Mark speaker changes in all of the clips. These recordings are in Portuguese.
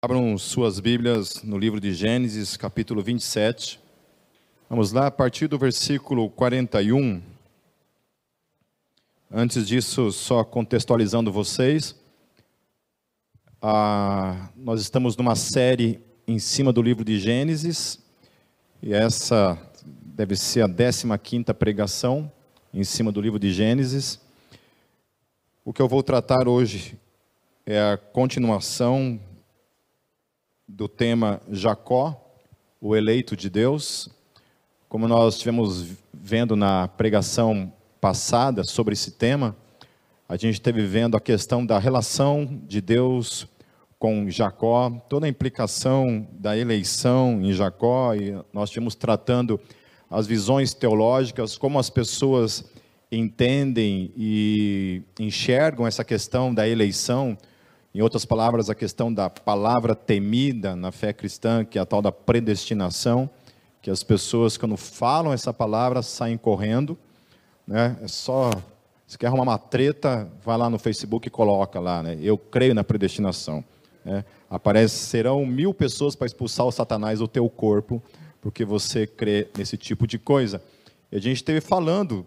Speaker 1: Abram suas Bíblias no livro de Gênesis, capítulo 27. Vamos lá, a partir do versículo 41. Antes disso, só contextualizando vocês, nós estamos numa série em cima do livro de Gênesis, e essa deve ser a 15 pregação em cima do livro de Gênesis. O que eu vou tratar hoje é a continuação do tema Jacó, o eleito de Deus. Como nós estivemos vendo na pregação passada sobre esse tema, a gente esteve vendo a questão da relação de Deus com Jacó, toda a implicação da eleição em Jacó, e nós estivemos tratando as visões teológicas, como as pessoas entendem e enxergam essa questão da eleição em outras palavras, a questão da palavra temida na fé cristã, que é a tal da predestinação, que as pessoas, quando falam essa palavra, saem correndo. Né? É só, se quer arrumar uma treta, vai lá no Facebook e coloca lá, né? eu creio na predestinação. Né? Aparecerão mil pessoas para expulsar o Satanás do teu corpo, porque você crê nesse tipo de coisa. E a gente esteve falando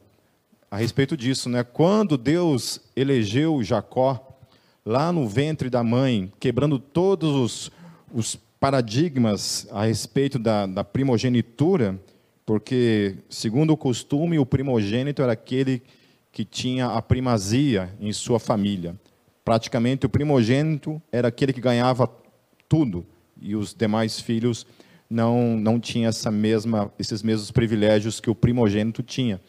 Speaker 1: a respeito disso, né? Quando Deus elegeu Jacó lá no ventre da mãe, quebrando todos os, os paradigmas a respeito da, da primogenitura, porque, segundo o costume, o primogênito era aquele que tinha a primazia em sua família. Praticamente, o primogênito era aquele que ganhava tudo, e os demais filhos não, não tinham essa mesma, esses mesmos privilégios que o primogênito tinha.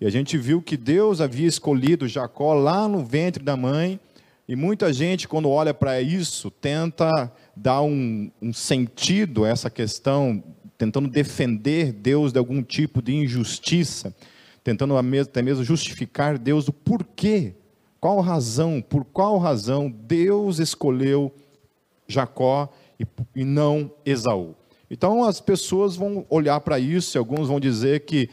Speaker 1: E a gente viu que Deus havia escolhido Jacó lá no ventre da mãe, e muita gente, quando olha para isso, tenta dar um, um, sentido a essa questão, tentando defender Deus de algum tipo de injustiça, tentando até mesmo justificar Deus do porquê, qual razão, por qual razão Deus escolheu Jacó e, e não Esaú. Então as pessoas vão olhar para isso, e alguns vão dizer que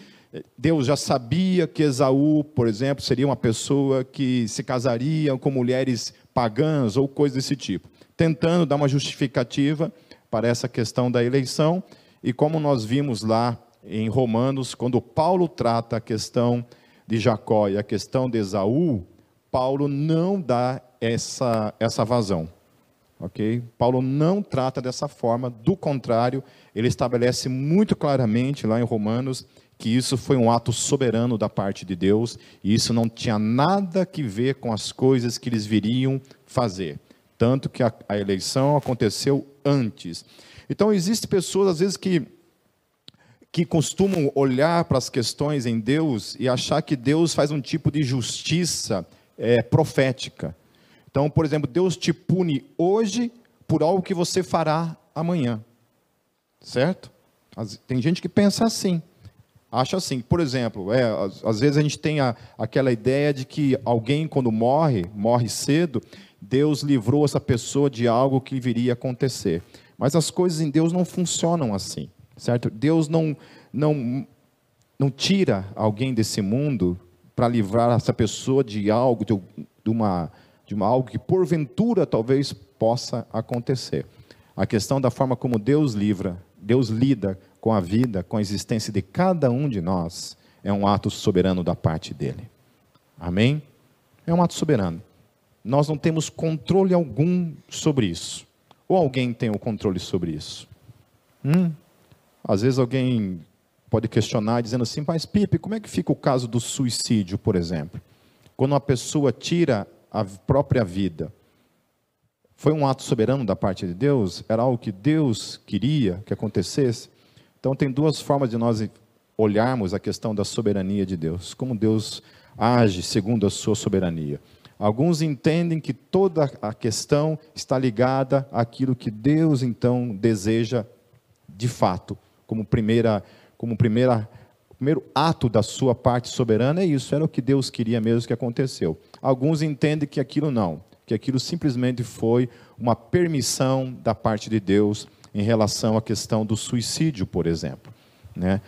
Speaker 1: Deus já sabia que Esaú, por exemplo, seria uma pessoa que se casaria com mulheres pagãs ou coisas desse tipo, tentando dar uma justificativa para essa questão da eleição. E como nós vimos lá em Romanos, quando Paulo trata a questão de Jacó e a questão de Esaú, Paulo não dá essa, essa vazão. Ok? Paulo não trata dessa forma, do contrário, ele estabelece muito claramente lá em Romanos que isso foi um ato soberano da parte de Deus e isso não tinha nada que ver com as coisas que eles viriam fazer. Tanto que a, a eleição aconteceu antes. Então, existem pessoas, às vezes, que, que costumam olhar para as questões em Deus e achar que Deus faz um tipo de justiça é, profética. Então, por exemplo, Deus te pune hoje por algo que você fará amanhã. Certo? Tem gente que pensa assim acha assim, por exemplo, é, às, às, vezes a gente tem a, aquela ideia de que alguém, quando morre, morre cedo, Deus livrou essa pessoa de algo que viria a acontecer. Mas as coisas em Deus não funcionam assim, certo? Deus não, não, não tira alguém desse mundo para livrar essa pessoa de algo, de, de, uma, de uma algo que porventura talvez possa acontecer. A questão da forma como Deus livra, Deus lida com a vida, com a existência de cada um de nós, é um ato soberano da parte dele. Amém? É um ato soberano. Nós não temos controle algum sobre isso. Ou alguém tem o controle sobre isso? Hum? Às vezes alguém pode questionar dizendo assim, mas Pipe, como é que fica o caso do suicídio, por exemplo? Quando uma pessoa tira a própria vida, foi um ato soberano da parte de Deus? Era algo que Deus queria que acontecesse? Então, tem duas formas de nós olharmos a questão da soberania de Deus, como Deus age segundo a sua soberania. Alguns entendem que toda a questão está ligada àquilo que Deus então deseja de fato, como primeira, como primeira, primeiro ato da sua parte soberana é isso, era o que Deus queria mesmo que aconteceu. Alguns entendem que aquilo não, que aquilo simplesmente foi uma permissão da parte de Deus em relação à questão do suicídio, por exemplo. Né?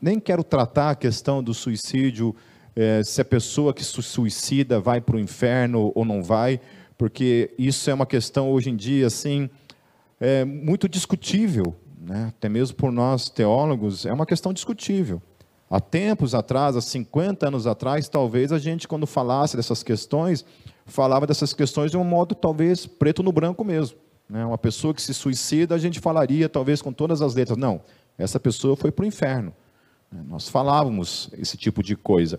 Speaker 1: Nem quero tratar a questão do suicídio, é, se a pessoa que se suicida vai para o inferno ou não vai, porque isso é uma questão hoje em dia, assim, é muito discutível, né? até mesmo por nós teólogos, é uma questão discutível. Há tempos atrás, há 50 anos atrás, talvez a gente, quando falasse dessas questões, falava dessas questões de um modo talvez preto no branco mesmo. Né? Uma pessoa que se suicida, a gente falaria talvez com todas as letras. Não, essa pessoa foi para o inferno. Né? Nós falávamos esse tipo de coisa.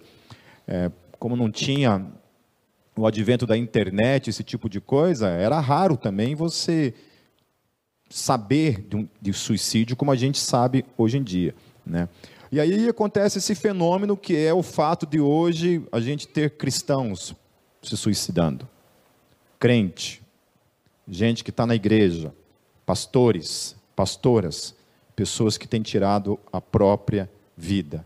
Speaker 1: É, como não tinha o advento da internet, esse tipo de coisa, era raro também você saber de, um, de suicídio como a gente sabe hoje em dia. Né? E aí acontece esse fenômeno que é o fato de hoje a gente ter cristãos se suicidando, crente, gente que está na igreja, pastores, pastoras, pessoas que têm tirado a própria vida.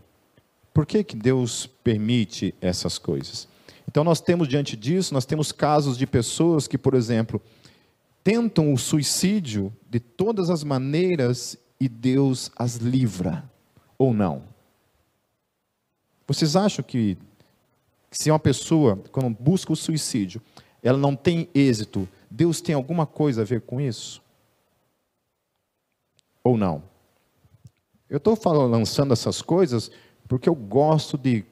Speaker 1: Por que, que Deus permite essas coisas? Então nós temos diante disso, nós temos casos de pessoas que, por exemplo, tentam o suicídio de todas as maneiras e Deus as livra ou não? Vocês acham que se uma pessoa, quando busca o suicídio, ela não tem êxito, Deus tem alguma coisa a ver com isso? Ou não? Eu estou lançando essas coisas porque eu gosto de,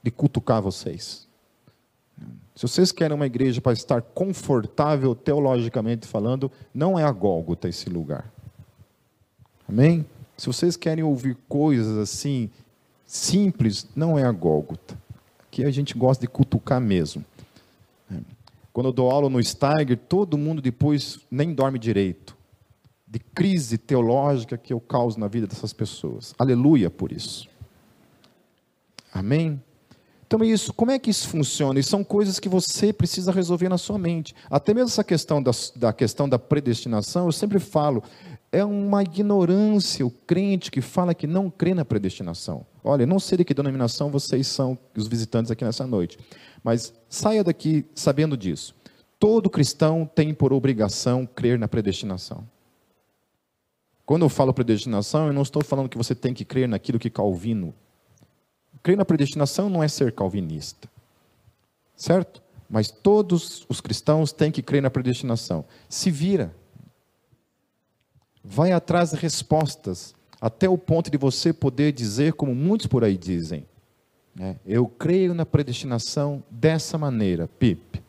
Speaker 1: de cutucar vocês. Se vocês querem uma igreja para estar confortável teologicamente falando, não é a Gólgota esse lugar. Amém? Se vocês querem ouvir coisas assim, simples, não é a Gólgota. Aqui a gente gosta de cutucar mesmo. Quando eu dou aula no Steiger, todo mundo depois nem dorme direito. De crise teológica que eu causo na vida dessas pessoas. Aleluia por isso. Amém? Então, isso, como é que isso funciona? E são coisas que você precisa resolver na sua mente. Até mesmo essa questão da, da questão da predestinação, eu sempre falo, é uma ignorância o crente que fala que não crê na predestinação. Olha, não sei de que denominação vocês são, os visitantes aqui nessa noite, mas saia daqui sabendo disso. Todo cristão tem por obrigação crer na predestinação. Quando eu falo predestinação, eu não estou falando que você tem que crer naquilo que Calvino Crer na predestinação não é ser calvinista. Certo? Mas todos os cristãos têm que crer na predestinação. Se vira. Vai atrás de respostas, até o ponto de você poder dizer, como muitos por aí dizem? Eu creio na predestinação dessa maneira, Pip.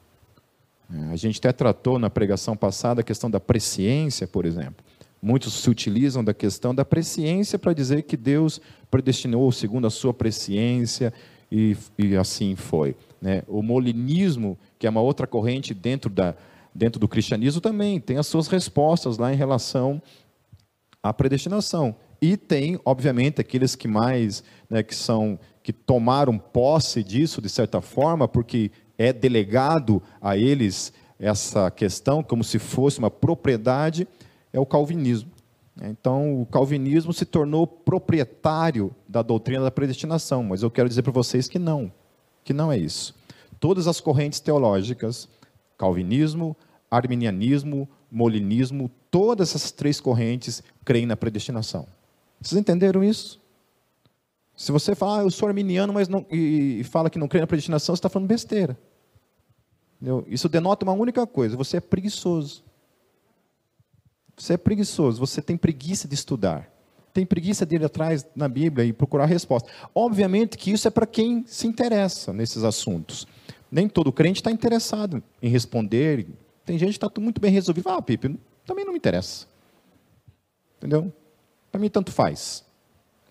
Speaker 1: É, a gente até tratou na pregação passada a questão da presciência, por exemplo. Muitos se utilizam da questão da presciência para dizer que Deus predestinou segundo a sua presciência e, e assim foi. Né? O molinismo, que é uma outra corrente dentro, da, dentro do cristianismo, também tem as suas respostas lá em relação à predestinação. E tem, obviamente, aqueles que mais, né, que são, que tomaram posse disso de certa forma, porque é delegado a eles essa questão como se fosse uma propriedade é o calvinismo. Então, o calvinismo se tornou proprietário da doutrina da predestinação, mas eu quero dizer para vocês que não, que não é isso. Todas as correntes teológicas, calvinismo, arminianismo, molinismo, todas essas três correntes creem na predestinação. Vocês entenderam isso? Se você fala, ah, eu sou arminiano, mas não, e, fala que não crê na predestinação, você está falando besteira. Entendeu? Isso denota uma única coisa: você é preguiçoso. Você é preguiçoso, você tem preguiça de estudar. Tem preguiça de ir atrás na Bíblia e procurar resposta. Obviamente que isso é para quem se interessa nesses assuntos. Nem todo crente está interessado em responder. Tem gente que está muito bem resolvido. Ah, Pipe, também não me interessa. Entendeu? Para mim, tanto faz.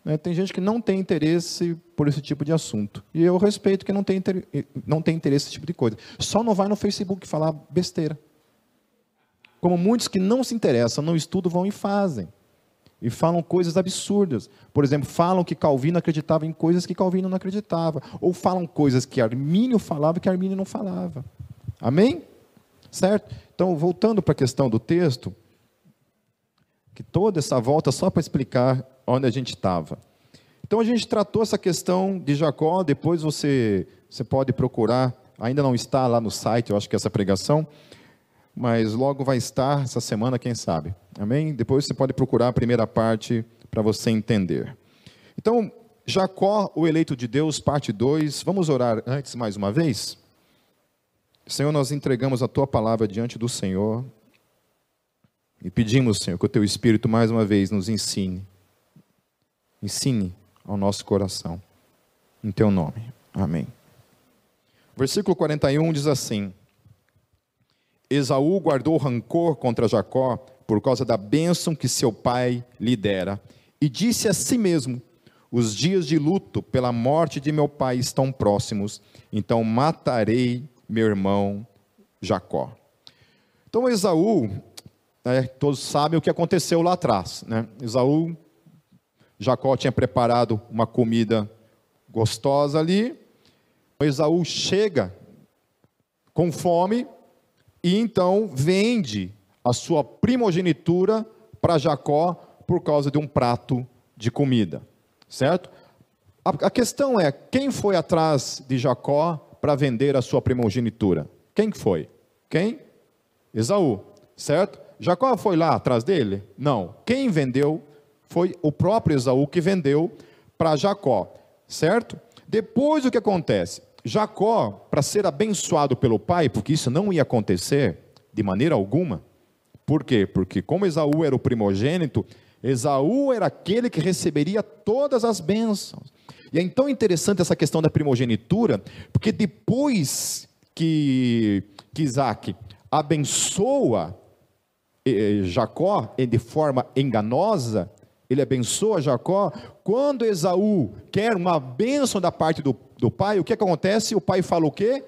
Speaker 1: Né, tem gente que não tem interesse por esse tipo de assunto. E eu respeito que não tem, não tem interesse nesse tipo de coisa. Só não vai no Facebook falar besteira. Como muitos que não se interessam, não estudam, vão e fazem. E falam coisas absurdas. Por exemplo, falam que Calvino acreditava em coisas que Calvino não acreditava. Ou falam coisas que Armínio falava que Armínio não falava. Amém? Certo? Então, voltando para a questão do texto, que toda essa volta só para explicar onde a gente estava. Então, a gente tratou essa questão de Jacó, depois você, você pode procurar, ainda não está lá no site, eu acho que essa pregação, mas logo vai estar essa semana, quem sabe. Amém? Depois você pode procurar a primeira parte para você entender. Então, Jacó, o eleito de Deus, parte 2. Vamos orar antes mais uma vez? Senhor, nós entregamos a tua palavra diante do Senhor. E pedimos, Senhor, que o teu Espírito mais uma vez nos ensine. Ensine ao nosso coração. Em teu nome. Amém. Versículo 41 diz assim: Esaú guardou rancor contra Jacó por causa da bênção que seu pai lhe dera, e disse a si mesmo: Os dias de luto pela morte de meu pai estão próximos, então matarei meu irmão Jacó. Então Esaú, né, todos sabem o que aconteceu lá atrás. Né? Esaú, Jacó tinha preparado uma comida gostosa ali. Esaú chega com fome e então vende a sua primogenitura para Jacó por causa de um prato de comida, certo? A, a questão é, quem foi atrás de Jacó para vender a sua primogenitura? Quem foi? Quem? Esaú, certo? Jacó foi lá atrás dele? Não. Quem vendeu foi o próprio Esaú que vendeu para Jacó, certo? Depois o que acontece? Jacó, para ser abençoado pelo pai, porque isso não ia acontecer de maneira alguma, por quê? Porque como Esaú era o primogênito, Esaú era aquele que receberia todas as bênçãos. E é então interessante essa questão da primogenitura, porque depois que, que Isaac abençoa eh, Jacó de forma enganosa, ele abençoa Jacó. Quando Esaú quer uma bênção da parte do, do pai, o que acontece? O pai fala o quê?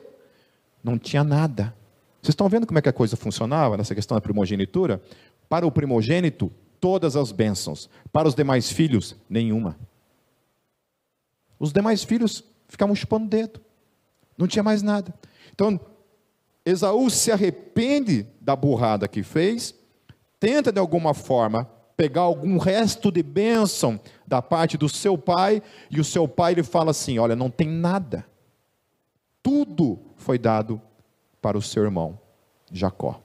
Speaker 1: Não tinha nada. Vocês estão vendo como é que a coisa funcionava nessa questão da primogenitura? Para o primogênito, todas as bênçãos. Para os demais filhos, nenhuma. Os demais filhos ficavam chupando o dedo. Não tinha mais nada. Então, Esaú se arrepende da burrada que fez, tenta de alguma forma pegar algum resto de bênção da parte do seu pai, e o seu pai lhe fala assim: Olha, não tem nada, tudo foi dado para o seu irmão Jacó,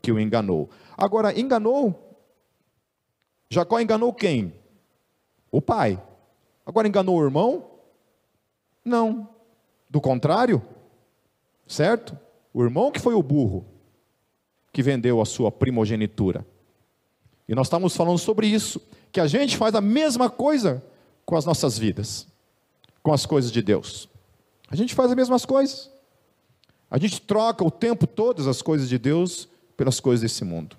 Speaker 1: que o enganou. Agora, enganou, Jacó enganou quem? O pai. Agora enganou o irmão? Não. Do contrário, certo? O irmão que foi o burro, que vendeu a sua primogenitura. E nós estamos falando sobre isso, que a gente faz a mesma coisa com as nossas vidas, com as coisas de Deus. A gente faz as mesmas coisas. A gente troca o tempo todo as coisas de Deus pelas coisas desse mundo.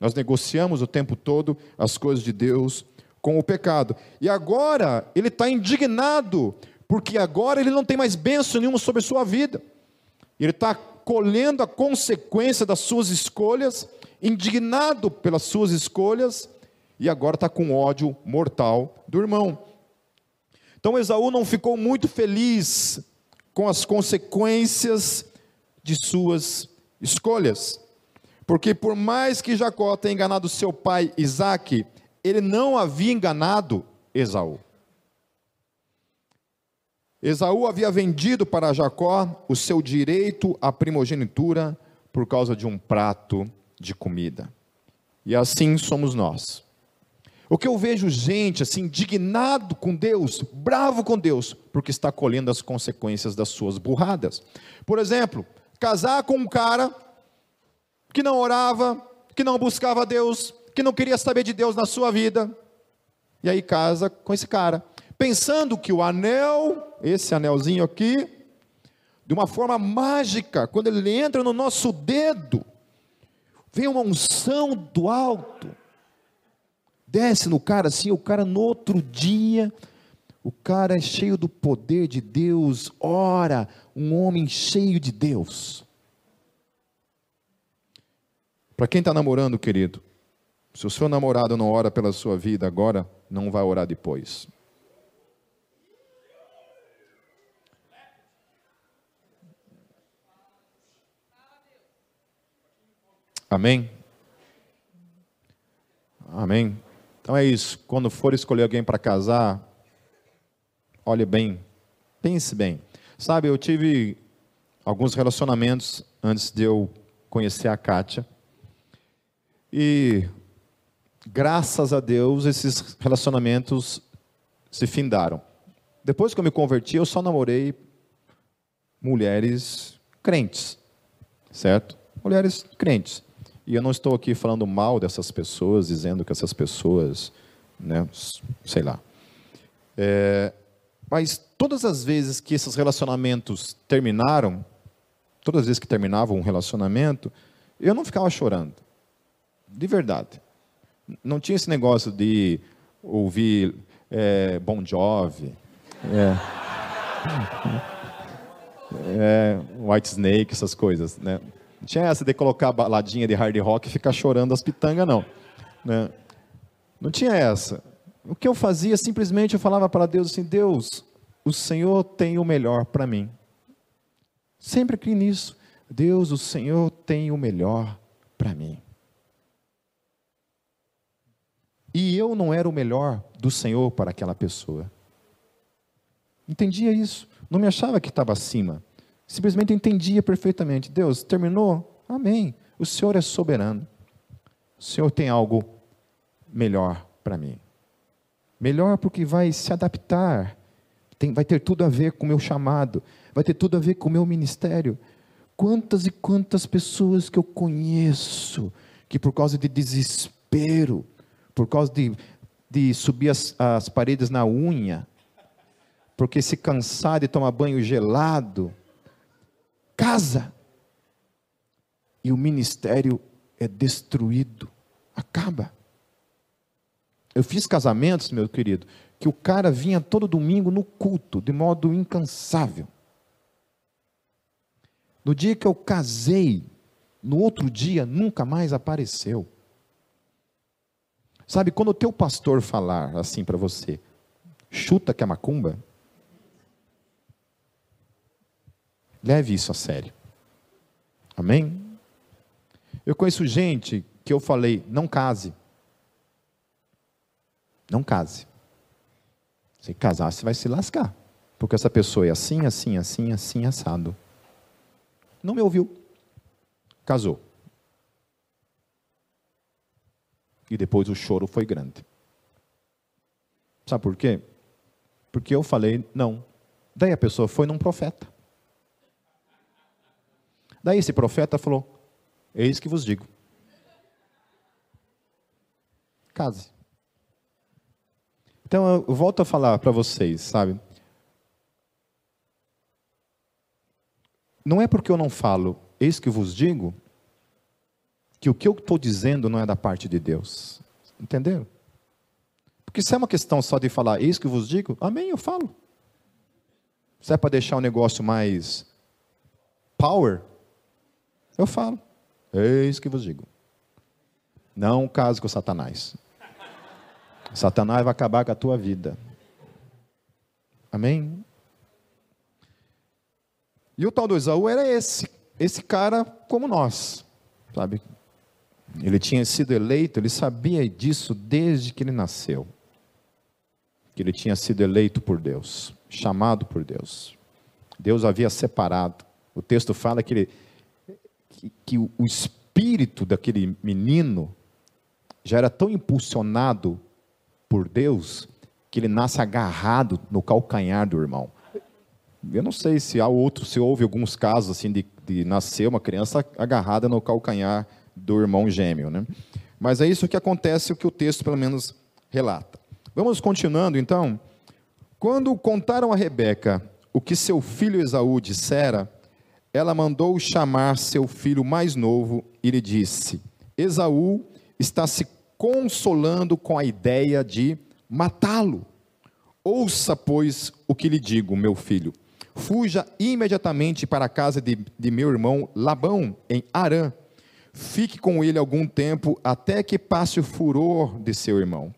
Speaker 1: Nós negociamos o tempo todo as coisas de Deus com o pecado. E agora ele está indignado, porque agora ele não tem mais bênção nenhuma sobre a sua vida. Ele está colhendo a consequência das suas escolhas indignado pelas suas escolhas e agora está com ódio mortal do irmão. Então Esaú não ficou muito feliz com as consequências de suas escolhas, porque por mais que Jacó tenha enganado seu pai Isaque, ele não havia enganado Esaú. Esaú havia vendido para Jacó o seu direito à primogenitura por causa de um prato de comida. E assim somos nós. O que eu vejo gente assim indignado com Deus, bravo com Deus, porque está colhendo as consequências das suas burradas. Por exemplo, casar com um cara que não orava, que não buscava Deus, que não queria saber de Deus na sua vida. E aí casa com esse cara, pensando que o anel, esse anelzinho aqui, de uma forma mágica, quando ele entra no nosso dedo, vem uma unção do alto, desce no cara assim, o cara no outro dia, o cara é cheio do poder de Deus, ora, um homem cheio de Deus. Para quem está namorando, querido, se o seu namorado não ora pela sua vida agora, não vai orar depois. Amém? Amém? Então é isso. Quando for escolher alguém para casar, olhe bem, pense bem. Sabe, eu tive alguns relacionamentos antes de eu conhecer a Kátia. E graças a Deus esses relacionamentos se findaram. Depois que eu me converti, eu só namorei mulheres crentes, certo? Mulheres crentes. E eu não estou aqui falando mal dessas pessoas, dizendo que essas pessoas, né, sei lá. É, mas todas as vezes que esses relacionamentos terminaram, todas as vezes que terminava um relacionamento, eu não ficava chorando. De verdade. Não tinha esse negócio de ouvir é, Bon Jovi, é, é, White Snake, essas coisas. Né? Não tinha essa de colocar a baladinha de hard rock e ficar chorando as pitangas, não. Né? Não tinha essa. O que eu fazia, simplesmente eu falava para Deus assim: Deus, o Senhor tem o melhor para mim. Sempre criei nisso. Deus, o Senhor tem o melhor para mim. E eu não era o melhor do Senhor para aquela pessoa. Entendia isso. Não me achava que estava acima. Simplesmente entendia perfeitamente. Deus, terminou? Amém. O Senhor é soberano. O Senhor tem algo melhor para mim. Melhor porque vai se adaptar. Tem, vai ter tudo a ver com o meu chamado. Vai ter tudo a ver com o meu ministério. Quantas e quantas pessoas que eu conheço que por causa de desespero, por causa de, de subir as, as paredes na unha, porque se cansar de tomar banho gelado, casa. E o ministério é destruído, acaba. Eu fiz casamentos, meu querido, que o cara vinha todo domingo no culto, de modo incansável. No dia que eu casei, no outro dia nunca mais apareceu. Sabe, quando o teu pastor falar assim para você, chuta que é macumba, Leve isso a sério. Amém? Eu conheço gente que eu falei, não case. Não case. Se casar, você vai se lascar. Porque essa pessoa é assim, assim, assim, assim, assado. Não me ouviu. Casou. E depois o choro foi grande. Sabe por quê? Porque eu falei, não. Daí a pessoa foi num profeta. Daí esse profeta falou: Eis que vos digo. Case. Então eu volto a falar para vocês, sabe? Não é porque eu não falo, eis que vos digo, que o que eu estou dizendo não é da parte de Deus. Entenderam? Porque se é uma questão só de falar, eis que vos digo, amém, eu falo. Se é para deixar o negócio mais power, eu falo. Eis que vos digo. Não case com Satanás. Satanás vai acabar com a tua vida. Amém? E o tal do Esaú era esse, esse cara como nós, sabe? Ele tinha sido eleito, ele sabia disso desde que ele nasceu. Que ele tinha sido eleito por Deus, chamado por Deus. Deus havia separado. O texto fala que ele que, o espírito daquele menino já era tão impulsionado por Deus que ele nasce agarrado no calcanhar do irmão. Eu não sei se há outro, se houve alguns casos assim de, de nascer uma criança agarrada no calcanhar do irmão gêmeo, né? Mas é isso que acontece, o que o texto pelo menos relata. Vamos continuando então. Quando contaram a Rebeca o que seu filho Esaú dissera, ela mandou chamar seu filho mais novo e lhe disse: Esaú está se consolando com a ideia de matá-lo. Ouça, pois, o que lhe digo, meu filho. Fuja imediatamente para a casa de, de meu irmão Labão, em Arã. Fique com ele algum tempo, até que passe o furor de seu irmão.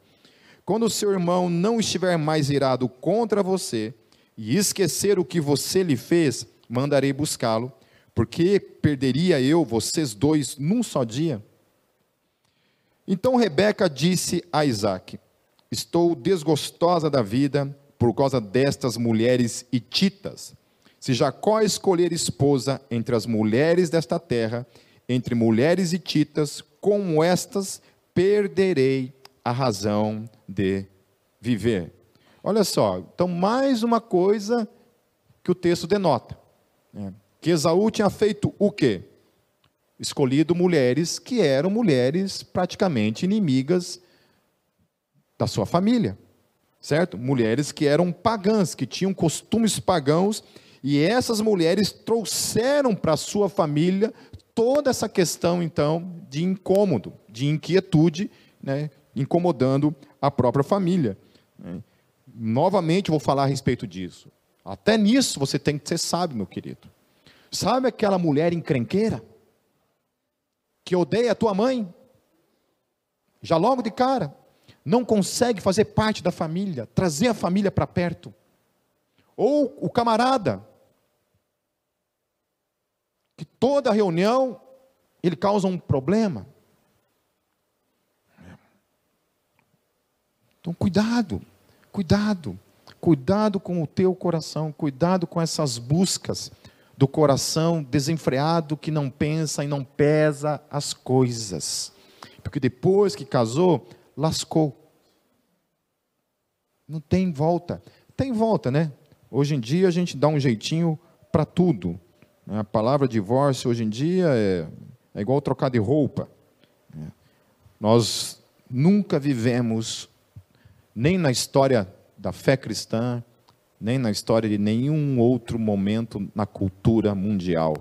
Speaker 1: Quando seu irmão não estiver mais irado contra você e esquecer o que você lhe fez, mandarei buscá-lo, porque perderia eu vocês dois num só dia? Então Rebeca disse a Isaac: Estou desgostosa da vida por causa destas mulheres hititas. Se Jacó escolher esposa entre as mulheres desta terra, entre mulheres hititas, como estas, perderei a razão de viver. Olha só, então mais uma coisa que o texto denota. Né? Que Esaú tinha feito o quê? escolhido mulheres que eram mulheres praticamente inimigas da sua família, certo? Mulheres que eram pagãs, que tinham costumes pagãos, e essas mulheres trouxeram para sua família toda essa questão, então, de incômodo, de inquietude, né, incomodando a própria família. Né? Novamente vou falar a respeito disso. Até nisso você tem que ser sábio, meu querido. Sabe aquela mulher encrenqueira? Que odeia a tua mãe? Já logo de cara. Não consegue fazer parte da família, trazer a família para perto. Ou o camarada, que toda reunião ele causa um problema. Então, cuidado, cuidado, cuidado com o teu coração, cuidado com essas buscas do coração desenfreado que não pensa e não pesa as coisas. Porque depois que casou, lascou. Não tem volta. Tem volta, né? Hoje em dia a gente dá um jeitinho para tudo. A palavra divórcio hoje em dia é, é igual trocar de roupa. Nós nunca vivemos, nem na história da fé cristã, nem na história de nenhum outro momento na cultura mundial.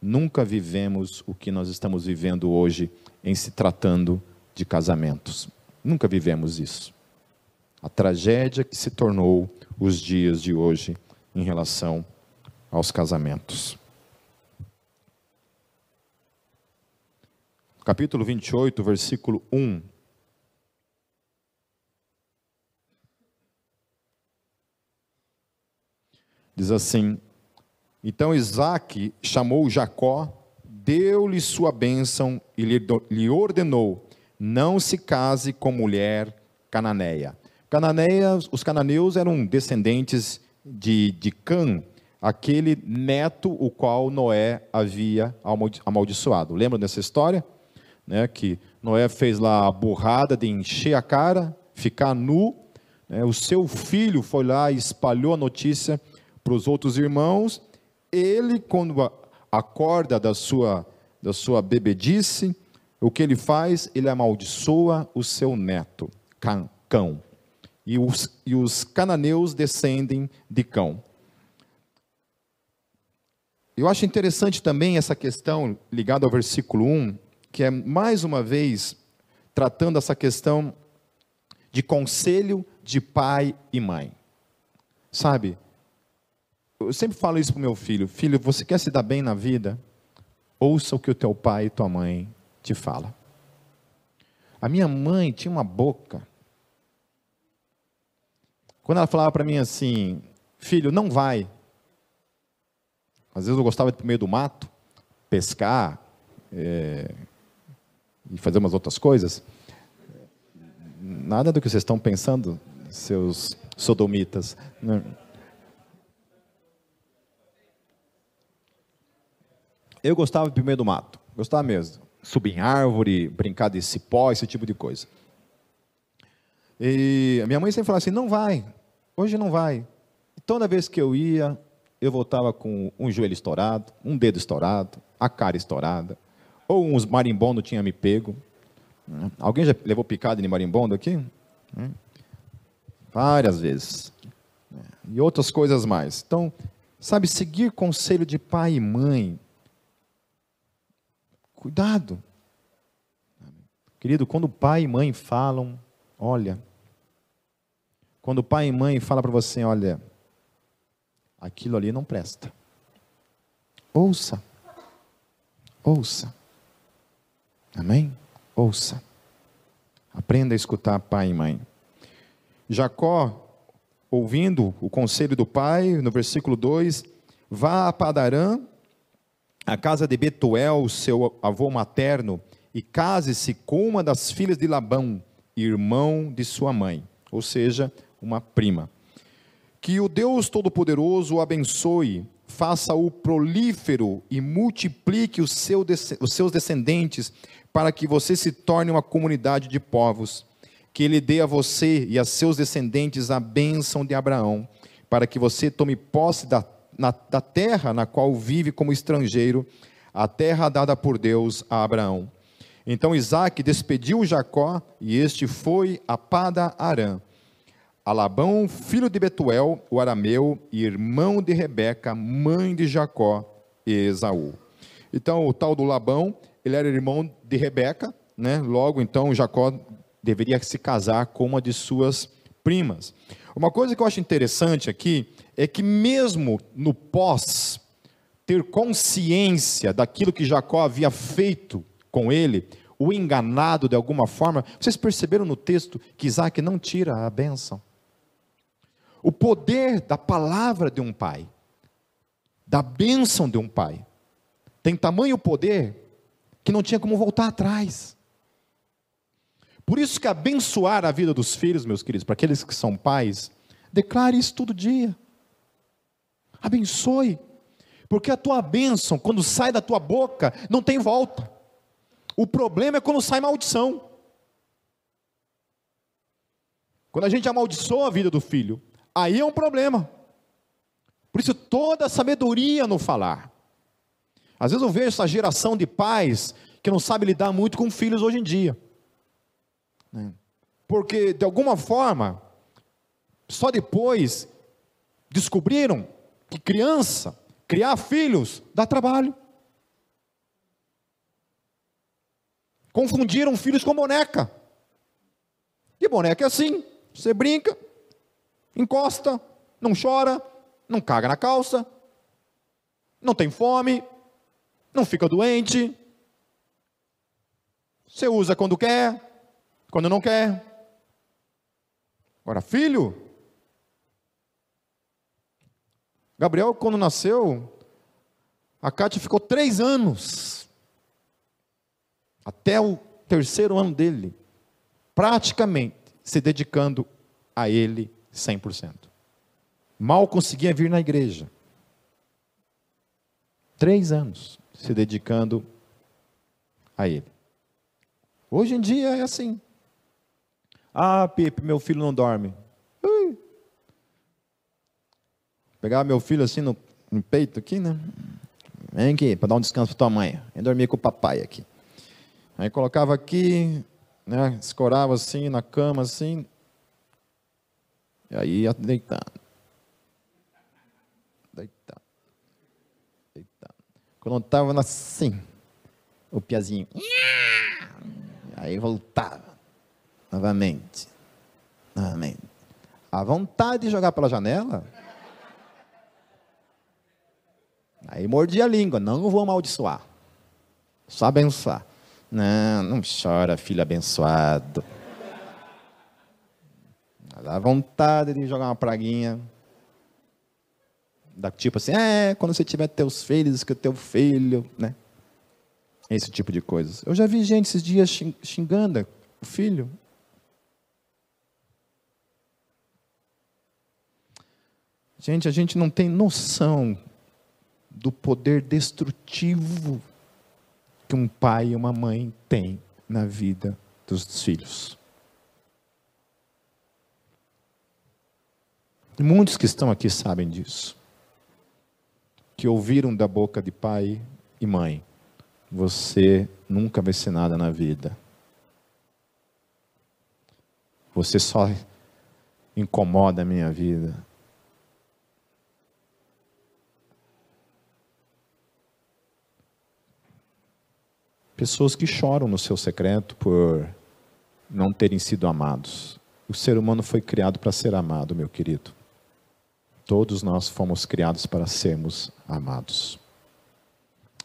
Speaker 1: Nunca vivemos o que nós estamos vivendo hoje em se tratando de casamentos. Nunca vivemos isso. A tragédia que se tornou os dias de hoje em relação aos casamentos. Capítulo 28, versículo 1 Diz assim: Então Isaac chamou Jacó, deu-lhe sua bênção e lhe ordenou: Não se case com mulher cananeia. Cananeia, os cananeus eram descendentes de, de Cã, aquele neto o qual Noé havia amaldiçoado. Lembra dessa história? Né, que Noé fez lá a burrada de encher a cara, ficar nu. Né, o seu filho foi lá e espalhou a notícia para os outros irmãos, ele, quando acorda da sua, da sua bebedice, o que ele faz? Ele amaldiçoa o seu neto, Cão. E os, e os cananeus descendem de Cão. Eu acho interessante também essa questão ligada ao versículo 1, que é mais uma vez tratando essa questão de conselho de pai e mãe. Sabe? Eu sempre falo isso para meu filho: Filho, você quer se dar bem na vida? Ouça o que o teu pai e tua mãe te falam. A minha mãe tinha uma boca. Quando ela falava para mim assim: Filho, não vai. Às vezes eu gostava de ir para meio do mato, pescar é, e fazer umas outras coisas. Nada do que vocês estão pensando, seus sodomitas. Né? Eu gostava de primeiro do mato, gostava mesmo. Subir em árvore, brincar de cipó, esse tipo de coisa. E a minha mãe sempre falava assim: não vai, hoje não vai. E toda vez que eu ia, eu voltava com um joelho estourado, um dedo estourado, a cara estourada, ou uns marimbondo tinha me pego. Alguém já levou picada de marimbondo aqui? Várias vezes. E outras coisas mais. Então, sabe, seguir conselho de pai e mãe Cuidado. Querido, quando pai e mãe falam, olha. Quando pai e mãe falam para você, olha, aquilo ali não presta. Ouça. Ouça. Amém? Ouça. Aprenda a escutar pai e mãe. Jacó, ouvindo o conselho do pai, no versículo 2, vá a Padarã a casa de Betuel, seu avô materno, e case-se com uma das filhas de Labão, irmão de sua mãe, ou seja, uma prima. Que o Deus Todo-Poderoso o abençoe, faça-o prolífero e multiplique os seus descendentes, para que você se torne uma comunidade de povos. Que ele dê a você e a seus descendentes a bênção de Abraão, para que você tome posse da na, da terra na qual vive como estrangeiro, a terra dada por Deus a Abraão. Então Isaac despediu Jacó e este foi a Pada Arã. A Labão, filho de Betuel, o arameu, e irmão de Rebeca, mãe de Jacó e Esaú. Então, o tal do Labão, ele era irmão de Rebeca, né? Logo, então, Jacó deveria se casar com uma de suas primas. Uma coisa que eu acho interessante aqui é que mesmo no pós ter consciência daquilo que Jacó havia feito com ele, o enganado de alguma forma, vocês perceberam no texto que Isaac não tira a bênção? O poder da palavra de um pai, da bênção de um pai, tem tamanho poder que não tinha como voltar atrás. Por isso que abençoar a vida dos filhos, meus queridos, para aqueles que são pais, declare isso todo dia. Abençoe. Porque a tua bênção, quando sai da tua boca, não tem volta. O problema é quando sai maldição. Quando a gente amaldiçoa a vida do filho, aí é um problema. Por isso, toda a sabedoria no falar. Às vezes eu vejo essa geração de pais que não sabe lidar muito com filhos hoje em dia. Né? Porque, de alguma forma, só depois descobriram que criança, criar filhos, dá trabalho. Confundiram filhos com boneca. E boneca é assim: você brinca, encosta, não chora, não caga na calça, não tem fome, não fica doente. Você usa quando quer, quando não quer. Agora, filho, Gabriel, quando nasceu, a Cátia ficou três anos, até o terceiro ano dele, praticamente se dedicando a ele 100%. Mal conseguia vir na igreja. Três anos se dedicando a ele. Hoje em dia é assim. Ah, Pipe, meu filho não dorme. Ui. Pegar meu filho assim no, no peito aqui, né? Vem aqui, para dar um descanso para tua mãe. Vem dormir com o papai aqui. Aí colocava aqui, né? Escorava assim na cama, assim. E aí ia deitando. Deitando. Deitando. Quando estava assim, o piazinho. Aí voltava. Novamente. Novamente. A vontade de jogar pela janela. Aí mordia a língua. Não vou amaldiçoar. Só abençoar. Não, não chora, filho abençoado. Dá vontade de jogar uma praguinha. Da, tipo assim, é, quando você tiver teus filhos, que o teu filho, né? Esse tipo de coisas. Eu já vi gente esses dias xingando o filho. Gente, a gente não tem noção do poder destrutivo que um pai e uma mãe têm na vida dos filhos. Muitos que estão aqui sabem disso. Que ouviram da boca de pai e mãe: você nunca vai ser nada na vida. Você só incomoda a minha vida. Pessoas que choram no seu secreto por não terem sido amados. O ser humano foi criado para ser amado, meu querido. Todos nós fomos criados para sermos amados.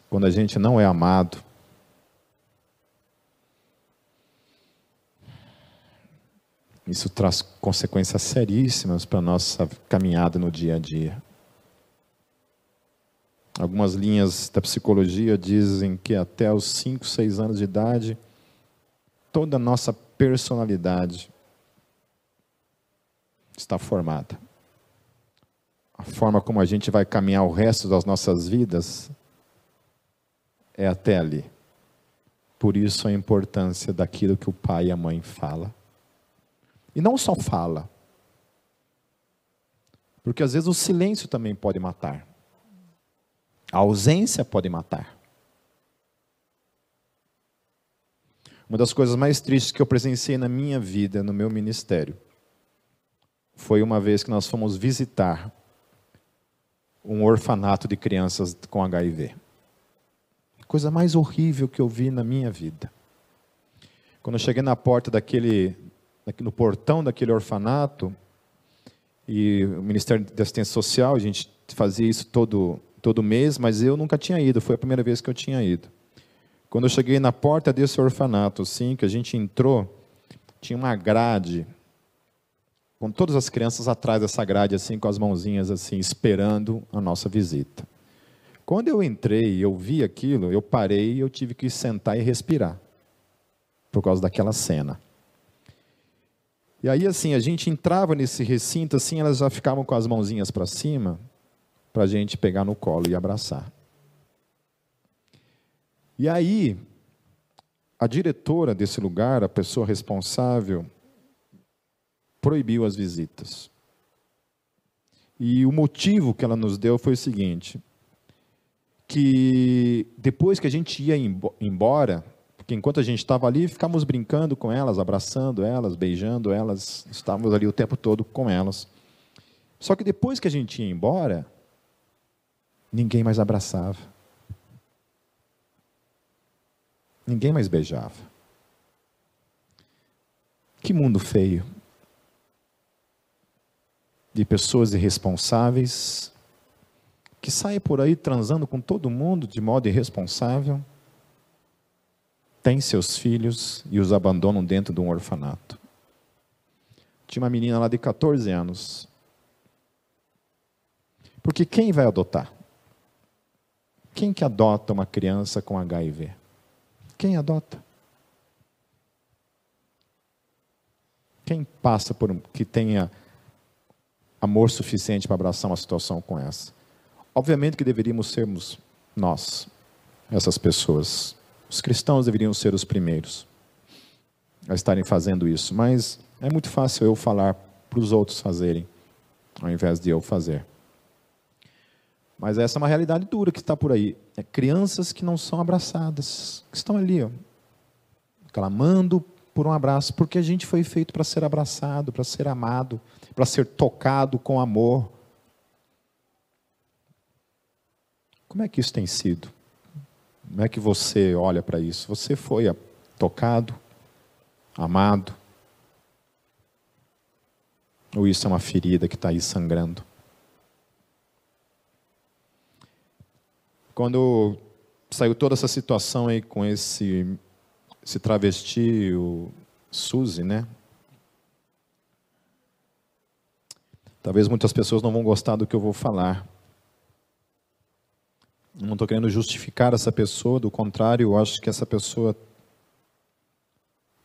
Speaker 1: Quando a gente não é amado, isso traz consequências seríssimas para a nossa caminhada no dia a dia. Algumas linhas da psicologia dizem que até os 5, 6 anos de idade, toda a nossa personalidade está formada. A forma como a gente vai caminhar o resto das nossas vidas é até ali. Por isso a importância daquilo que o pai e a mãe fala. E não só fala, porque às vezes o silêncio também pode matar. A ausência pode matar. Uma das coisas mais tristes que eu presenciei na minha vida, no meu ministério, foi uma vez que nós fomos visitar um orfanato de crianças com HIV. Coisa mais horrível que eu vi na minha vida. Quando eu cheguei na porta daquele, no portão daquele orfanato, e o Ministério da Assistência Social, a gente fazia isso todo todo mês, mas eu nunca tinha ido, foi a primeira vez que eu tinha ido. Quando eu cheguei na porta desse orfanato, assim, que a gente entrou, tinha uma grade, com todas as crianças atrás dessa grade, assim, com as mãozinhas assim, esperando a nossa visita. Quando eu entrei e eu vi aquilo, eu parei e eu tive que sentar e respirar, por causa daquela cena. E aí, assim, a gente entrava nesse recinto, assim, elas já ficavam com as mãozinhas para cima, para a gente pegar no colo e abraçar. E aí, a diretora desse lugar, a pessoa responsável, proibiu as visitas. E o motivo que ela nos deu foi o seguinte: que depois que a gente ia embora, porque enquanto a gente estava ali, ficávamos brincando com elas, abraçando elas, beijando elas, estávamos ali o tempo todo com elas. Só que depois que a gente ia embora, ninguém mais abraçava. Ninguém mais beijava. Que mundo feio. De pessoas irresponsáveis que saem por aí transando com todo mundo de modo irresponsável, têm seus filhos e os abandonam dentro de um orfanato. Tinha uma menina lá de 14 anos. Porque quem vai adotar? Quem que adota uma criança com HIV? Quem adota? Quem passa por um, que tenha amor suficiente para abraçar uma situação com essa? Obviamente que deveríamos sermos nós, essas pessoas. Os cristãos deveriam ser os primeiros a estarem fazendo isso, mas é muito fácil eu falar para os outros fazerem, ao invés de eu fazer. Mas essa é uma realidade dura que está por aí. É crianças que não são abraçadas, que estão ali, ó, clamando por um abraço, porque a gente foi feito para ser abraçado, para ser amado, para ser tocado com amor. Como é que isso tem sido? Como é que você olha para isso? Você foi tocado, amado? Ou isso é uma ferida que está aí sangrando? Quando saiu toda essa situação aí com esse, esse travesti, o Suzy, né? Talvez muitas pessoas não vão gostar do que eu vou falar. Não estou querendo justificar essa pessoa, do contrário, eu acho que essa pessoa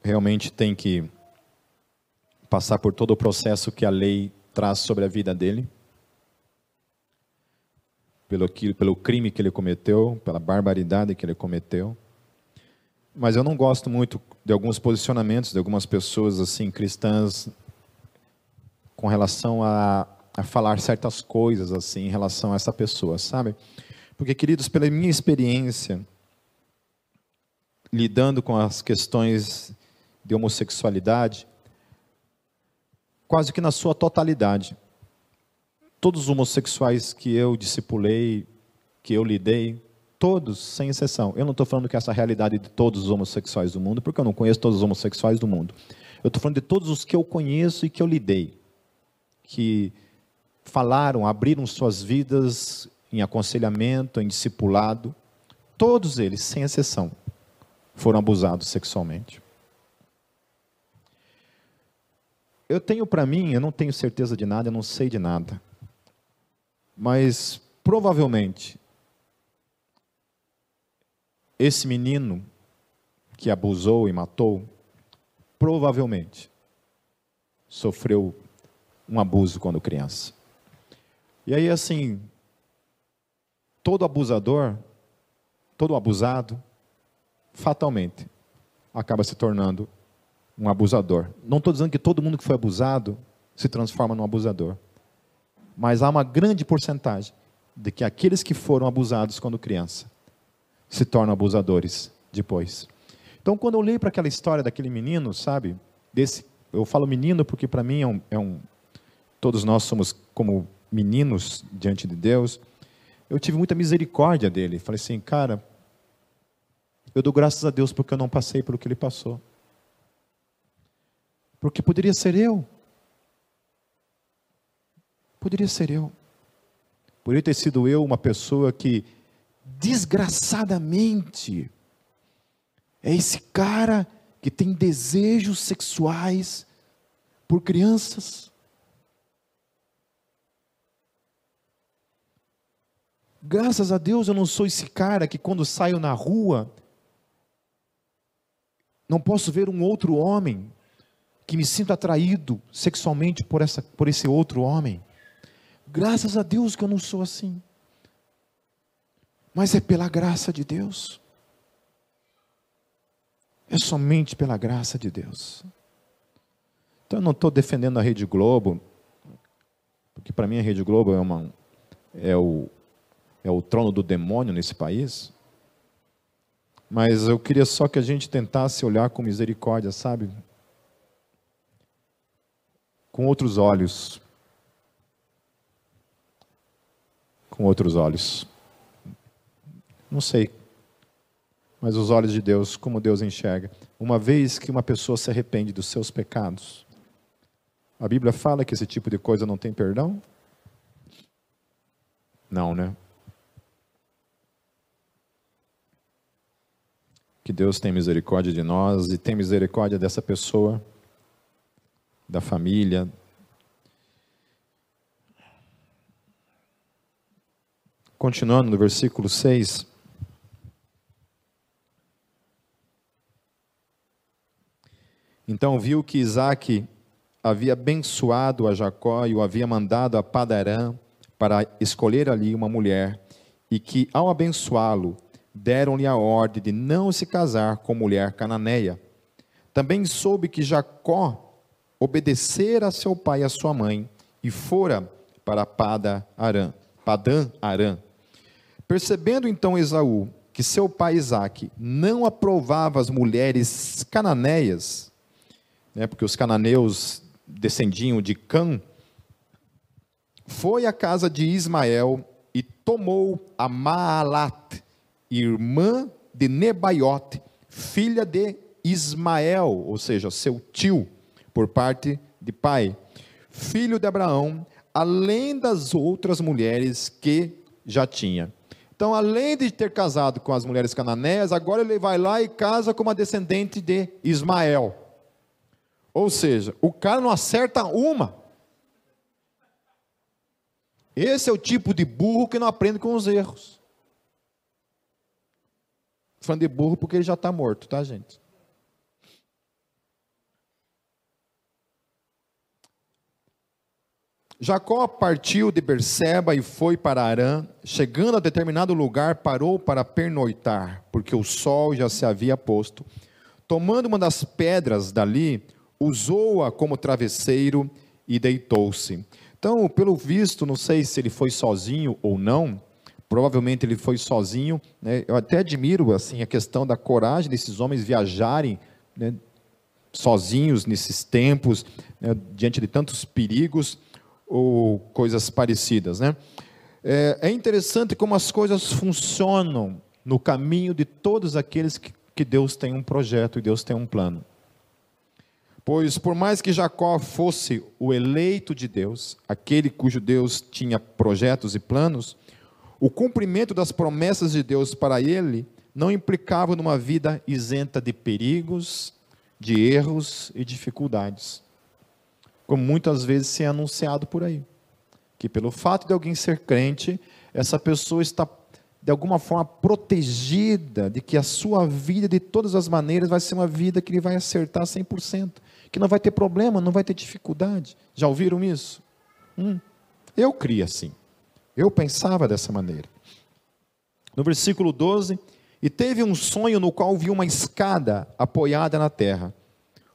Speaker 1: realmente tem que passar por todo o processo que a lei traz sobre a vida dele pelo, pelo crime que ele cometeu, pela barbaridade que ele cometeu. Mas eu não gosto muito de alguns posicionamentos de algumas pessoas assim cristãs com relação a, a falar certas coisas assim em relação a essa pessoa, sabe? Porque, queridos, pela minha experiência lidando com as questões de homossexualidade, quase que na sua totalidade, todos os homossexuais que eu discipulei, que eu lidei, todos, sem exceção. Eu não estou falando que essa é a realidade de todos os homossexuais do mundo, porque eu não conheço todos os homossexuais do mundo. Eu estou falando de todos os que eu conheço e que eu lidei, que falaram, abriram suas vidas em aconselhamento, em discipulado. Todos eles, sem exceção, foram abusados sexualmente. Eu tenho para mim, eu não tenho certeza de nada, eu não sei de nada. Mas provavelmente esse menino que abusou e matou, provavelmente sofreu um abuso quando criança. E aí assim, todo abusador, todo abusado, fatalmente acaba se tornando um abusador. Não estou dizendo que todo mundo que foi abusado se transforma num abusador mas há uma grande porcentagem de que aqueles que foram abusados quando criança se tornam abusadores depois. Então, quando eu leio para aquela história daquele menino, sabe, desse, eu falo menino porque para mim é um, é um, todos nós somos como meninos diante de Deus. Eu tive muita misericórdia dele. Falei assim, cara, eu dou graças a Deus porque eu não passei pelo que ele passou. Porque poderia ser eu. Poderia ser eu. Poderia ter sido eu uma pessoa que, desgraçadamente, é esse cara que tem desejos sexuais por crianças. Graças a Deus eu não sou esse cara que quando saio na rua não posso ver um outro homem que me sinto atraído sexualmente por, essa, por esse outro homem. Graças a Deus que eu não sou assim. Mas é pela graça de Deus. É somente pela graça de Deus. Então eu não estou defendendo a Rede Globo, porque para mim a Rede Globo é, uma, é, o, é o trono do demônio nesse país. Mas eu queria só que a gente tentasse olhar com misericórdia, sabe? Com outros olhos com outros olhos. Não sei. Mas os olhos de Deus, como Deus enxerga. Uma vez que uma pessoa se arrepende dos seus pecados, a Bíblia fala que esse tipo de coisa não tem perdão? Não, né? Que Deus tem misericórdia de nós e tem misericórdia dessa pessoa, da família, Continuando no versículo 6. Então viu que Isaac havia abençoado a Jacó e o havia mandado a Padarã para escolher ali uma mulher, e que, ao abençoá-lo, deram-lhe a ordem de não se casar com mulher cananeia. Também soube que Jacó obedecera a seu pai e a sua mãe, e fora para Pada Arã, Padã Arã. Percebendo então Esaú que seu pai Isaac não aprovava as mulheres cananeias, né, porque os cananeus descendiam de Cã, foi à casa de Ismael e tomou a Maalat, irmã de Nebaiote, filha de Ismael, ou seja, seu tio, por parte de pai, filho de Abraão, além das outras mulheres que já tinha. Então, além de ter casado com as mulheres cananeias, agora ele vai lá e casa com uma descendente de Ismael. Ou seja, o cara não acerta uma. Esse é o tipo de burro que não aprende com os erros. Falando de burro porque ele já está morto, tá, gente? Jacó partiu de Berseba e foi para Arã. Chegando a determinado lugar, parou para pernoitar, porque o sol já se havia posto. Tomando uma das pedras dali, usou-a como travesseiro e deitou-se. Então, pelo visto, não sei se ele foi sozinho ou não. Provavelmente ele foi sozinho. Né? Eu até admiro assim a questão da coragem desses homens viajarem né, sozinhos nesses tempos, né, diante de tantos perigos ou coisas parecidas, né? É, é interessante como as coisas funcionam no caminho de todos aqueles que, que Deus tem um projeto e Deus tem um plano. Pois, por mais que Jacó fosse o eleito de Deus, aquele cujo Deus tinha projetos e planos, o cumprimento das promessas de Deus para ele não implicava numa vida isenta de perigos, de erros e dificuldades como muitas vezes se é anunciado por aí. Que pelo fato de alguém ser crente, essa pessoa está de alguma forma protegida de que a sua vida, de todas as maneiras, vai ser uma vida que ele vai acertar 100%, que não vai ter problema, não vai ter dificuldade. Já ouviram isso? Hum, eu cria assim. Eu pensava dessa maneira. No versículo 12, e teve um sonho no qual viu uma escada apoiada na terra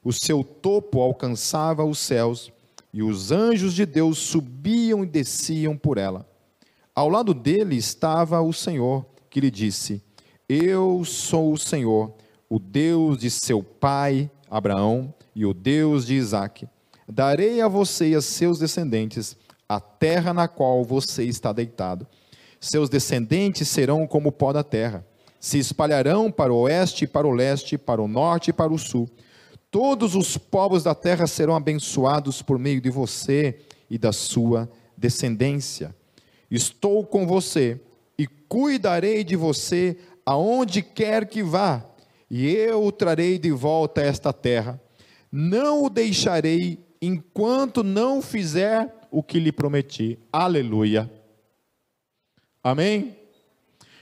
Speaker 1: o seu topo alcançava os céus, e os anjos de Deus subiam e desciam por ela. Ao lado dele estava o Senhor, que lhe disse: Eu sou o Senhor, o Deus de seu pai Abraão e o Deus de Isaque. Darei a você e a seus descendentes a terra na qual você está deitado. Seus descendentes serão como o pó da terra. Se espalharão para o oeste, para o leste, para o norte e para o sul. Todos os povos da terra serão abençoados por meio de você e da sua descendência. Estou com você e cuidarei de você aonde quer que vá, e eu o trarei de volta a esta terra. Não o deixarei enquanto não fizer o que lhe prometi. Aleluia. Amém?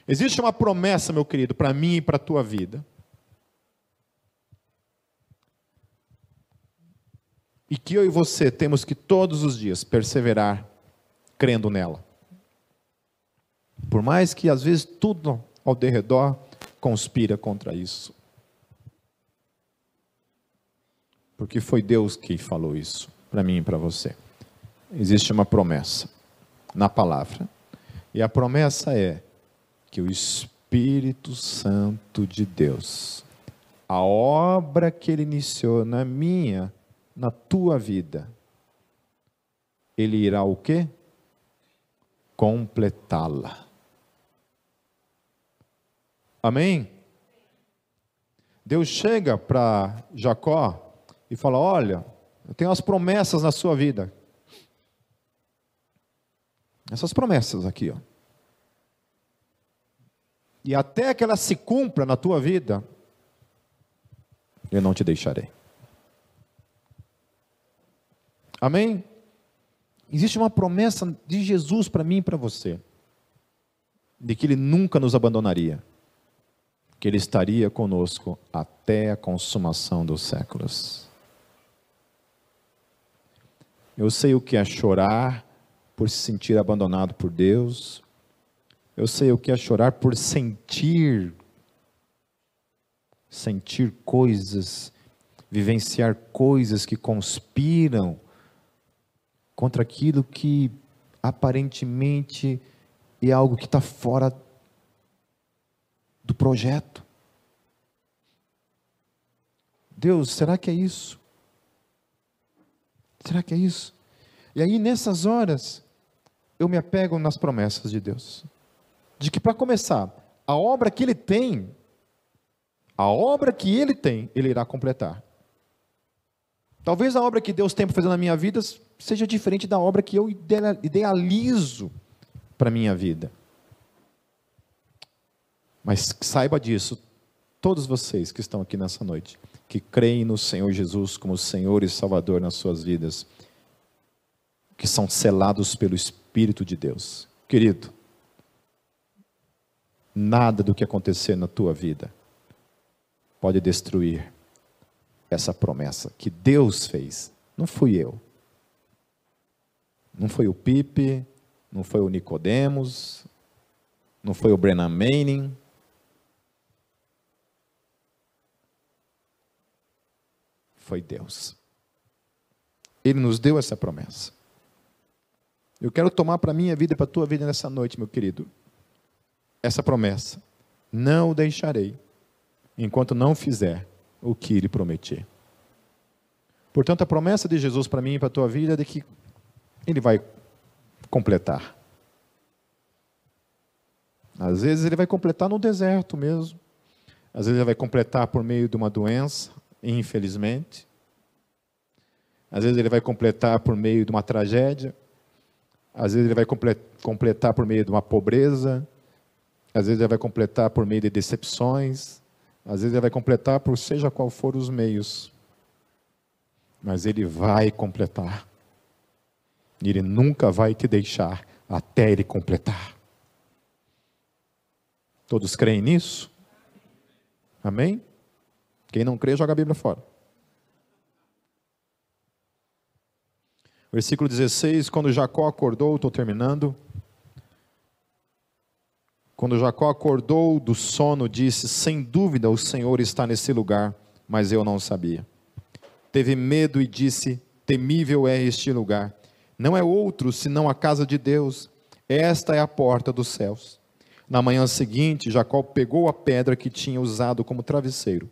Speaker 1: Existe uma promessa, meu querido, para mim e para a tua vida. E que eu e você temos que todos os dias perseverar crendo nela. Por mais que às vezes tudo ao derredor conspira contra isso. Porque foi Deus que falou isso para mim e para você. Existe uma promessa na palavra. E a promessa é que o Espírito Santo de Deus, a obra que ele iniciou na minha, na tua vida, ele irá o quê? Completá-la. Amém? Deus chega para Jacó e fala: Olha, eu tenho as promessas na sua vida. Essas promessas aqui, ó. E até que ela se cumpra na tua vida, eu não te deixarei. Amém? Existe uma promessa de Jesus para mim e para você, de que Ele nunca nos abandonaria que Ele estaria conosco até a consumação dos séculos. Eu sei o que é chorar por se sentir abandonado por Deus. Eu sei o que é chorar por sentir sentir coisas, vivenciar coisas que conspiram contra aquilo que aparentemente é algo que está fora do projeto. Deus, será que é isso? Será que é isso? E aí, nessas horas, eu me apego nas promessas de Deus. De que, para começar, a obra que Ele tem, a obra que Ele tem, Ele irá completar. Talvez a obra que Deus tem para fazer na minha vida seja diferente da obra que eu idealizo para a minha vida. Mas saiba disso, todos vocês que estão aqui nessa noite, que creem no Senhor Jesus como Senhor e Salvador nas suas vidas, que são selados pelo Espírito de Deus. Querido, nada do que acontecer na tua vida pode destruir essa promessa que Deus fez. Não fui eu. Não foi o Pipe, não foi o Nicodemos, não foi o Brennan Manning, foi Deus. Ele nos deu essa promessa. Eu quero tomar para a minha vida e para a tua vida nessa noite, meu querido, essa promessa. Não o deixarei, enquanto não fizer o que ele prometer. Portanto, a promessa de Jesus para mim e para a tua vida é de que ele vai completar. Às vezes ele vai completar no deserto mesmo. Às vezes ele vai completar por meio de uma doença infelizmente. Às vezes ele vai completar por meio de uma tragédia, às vezes ele vai completar por meio de uma pobreza, às vezes ele vai completar por meio de decepções, às vezes ele vai completar por seja qual for os meios. Mas ele vai completar. E ele nunca vai te deixar até ele completar. Todos creem nisso? Amém? Quem não crê, joga a Bíblia fora. Versículo 16: Quando Jacó acordou, estou terminando. Quando Jacó acordou do sono, disse: Sem dúvida o Senhor está nesse lugar, mas eu não sabia. Teve medo e disse: Temível é este lugar. Não é outro senão a casa de Deus. Esta é a porta dos céus. Na manhã seguinte, Jacó pegou a pedra que tinha usado como travesseiro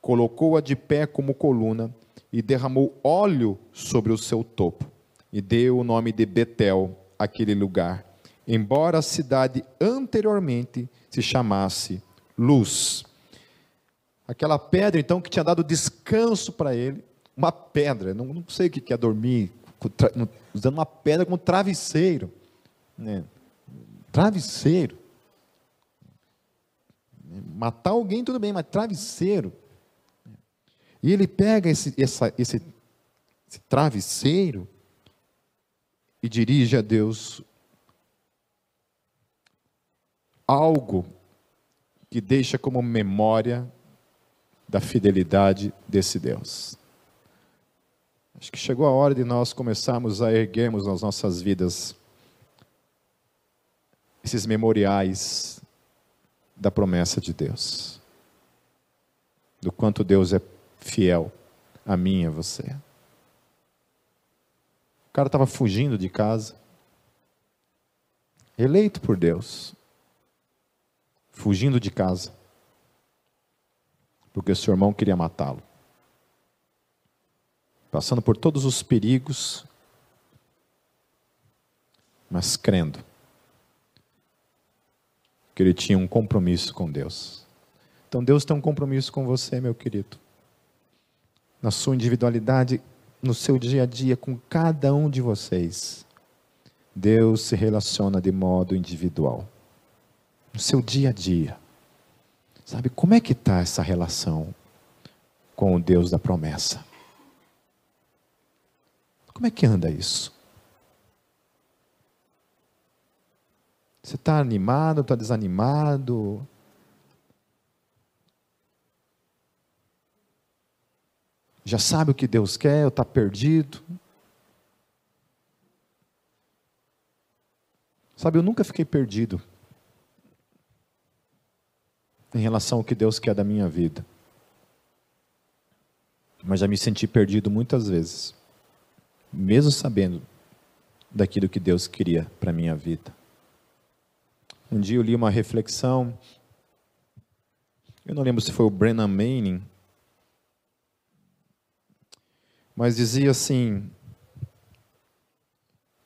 Speaker 1: colocou-a de pé como coluna e derramou óleo sobre o seu topo e deu o nome de Betel àquele lugar, embora a cidade anteriormente se chamasse Luz. Aquela pedra, então, que tinha dado descanso para ele, uma pedra, não, não sei o que é dormir, usando uma pedra como travesseiro. Né? Travesseiro. Matar alguém, tudo bem, mas travesseiro. E ele pega esse, essa, esse, esse travesseiro e dirige a Deus algo que deixa como memória da fidelidade desse Deus. Acho que chegou a hora de nós começarmos a erguermos nas nossas vidas. Esses memoriais da promessa de Deus. Do quanto Deus é fiel a mim e a você. O cara estava fugindo de casa, eleito por Deus, fugindo de casa, porque seu irmão queria matá-lo passando por todos os perigos, mas crendo que ele tinha um compromisso com Deus. Então Deus tem um compromisso com você, meu querido. Na sua individualidade, no seu dia a dia, com cada um de vocês. Deus se relaciona de modo individual. No seu dia a dia. Sabe como é que está essa relação com o Deus da promessa? Como é que anda isso? Você está animado, está desanimado? Já sabe o que Deus quer ou está perdido? Sabe, eu nunca fiquei perdido em relação ao que Deus quer da minha vida. Mas já me senti perdido muitas vezes mesmo sabendo daquilo que Deus queria para a minha vida. Um dia eu li uma reflexão, eu não lembro se foi o Brennan Manning, mas dizia assim,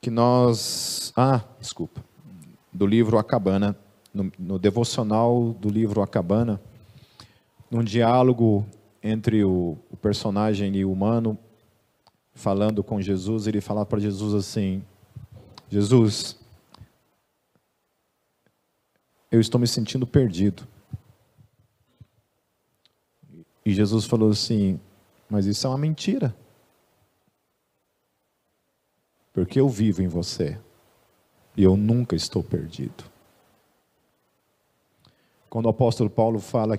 Speaker 1: que nós, ah, desculpa, do livro A Cabana, no, no devocional do livro A Cabana, num diálogo entre o, o personagem e o humano, falando com Jesus, ele fala para Jesus assim: Jesus, eu estou me sentindo perdido. E Jesus falou assim: Mas isso é uma mentira. Porque eu vivo em você e eu nunca estou perdido. Quando o apóstolo Paulo fala,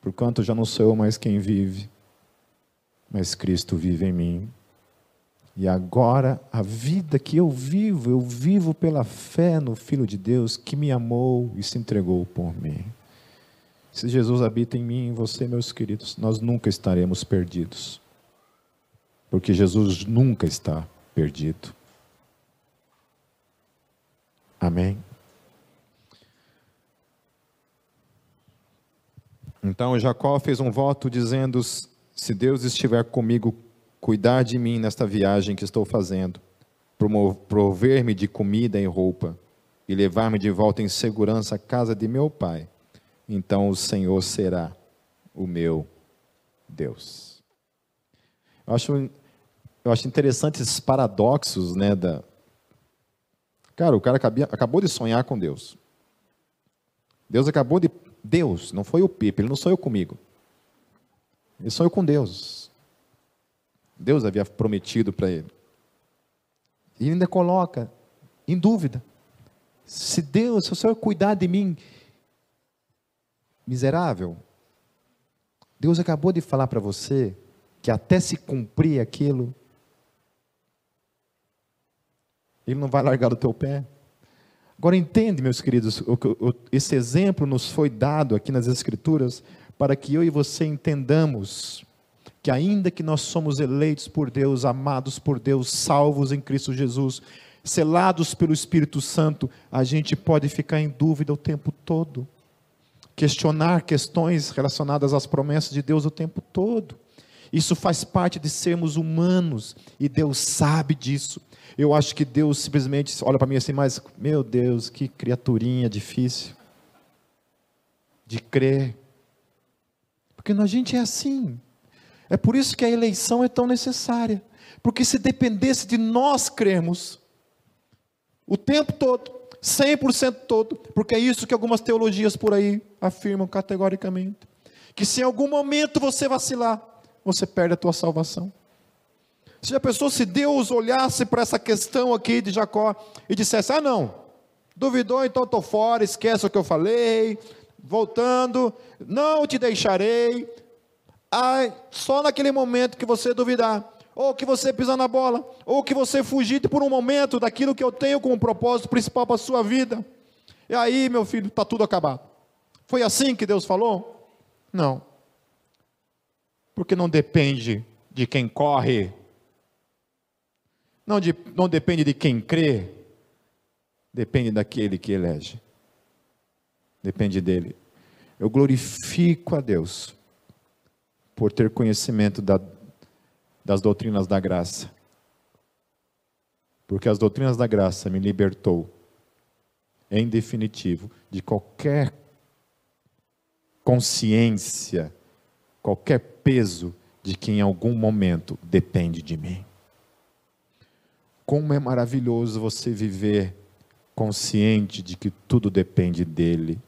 Speaker 1: porquanto já não sou eu mais quem vive, mas Cristo vive em mim. E agora a vida que eu vivo, eu vivo pela fé no Filho de Deus que me amou e se entregou por mim. Se Jesus habita em mim e em você, meus queridos, nós nunca estaremos perdidos. Porque Jesus nunca está perdido. Amém? Então Jacó fez um voto dizendo: se Deus estiver comigo, cuidar de mim nesta viagem que estou fazendo, prover-me de comida e roupa e levar-me de volta em segurança à casa de meu pai, então o Senhor será o meu Deus. Eu acho, eu acho interessante esses paradoxos, né? Da... Cara, o cara acabia, acabou de sonhar com Deus. Deus acabou de. Deus, não foi o Pipe, ele não sonhou comigo. Ele sonhou com Deus. Deus havia prometido para ele. E ainda coloca em dúvida: se Deus, se o Senhor cuidar de mim, miserável, Deus acabou de falar para você que até se cumprir aquilo, Ele não vai largar do teu pé. Agora entende, meus queridos, esse exemplo nos foi dado aqui nas Escrituras para que eu e você entendamos que ainda que nós somos eleitos por Deus, amados por Deus, salvos em Cristo Jesus, selados pelo Espírito Santo, a gente pode ficar em dúvida o tempo todo. questionar questões relacionadas às promessas de Deus o tempo todo. Isso faz parte de sermos humanos e Deus sabe disso. Eu acho que Deus simplesmente olha para mim assim, mas meu Deus, que criaturinha difícil de crer. Porque a gente é assim. É por isso que a eleição é tão necessária. Porque se dependesse de nós crermos o tempo todo, 100% todo, porque é isso que algumas teologias por aí afirmam categoricamente, que se em algum momento você vacilar, você perde a tua salvação. Se a pessoa, se Deus olhasse para essa questão aqui de Jacó e dissesse: Ah, não, duvidou, então estou fora, esquece o que eu falei, voltando, não te deixarei. Ah, só naquele momento que você duvidar, ou que você pisar na bola, ou que você fugir por um momento daquilo que eu tenho como propósito principal para a sua vida. E aí, meu filho, está tudo acabado. Foi assim que Deus falou? Não. Porque não depende de quem corre, não, de, não depende de quem crê, depende daquele que elege. Depende dele. Eu glorifico a Deus por ter conhecimento da, das doutrinas da graça. Porque as doutrinas da graça me libertou, em definitivo, de qualquer consciência, qualquer peso de que em algum momento depende de mim. Como é maravilhoso você viver consciente de que tudo depende dele.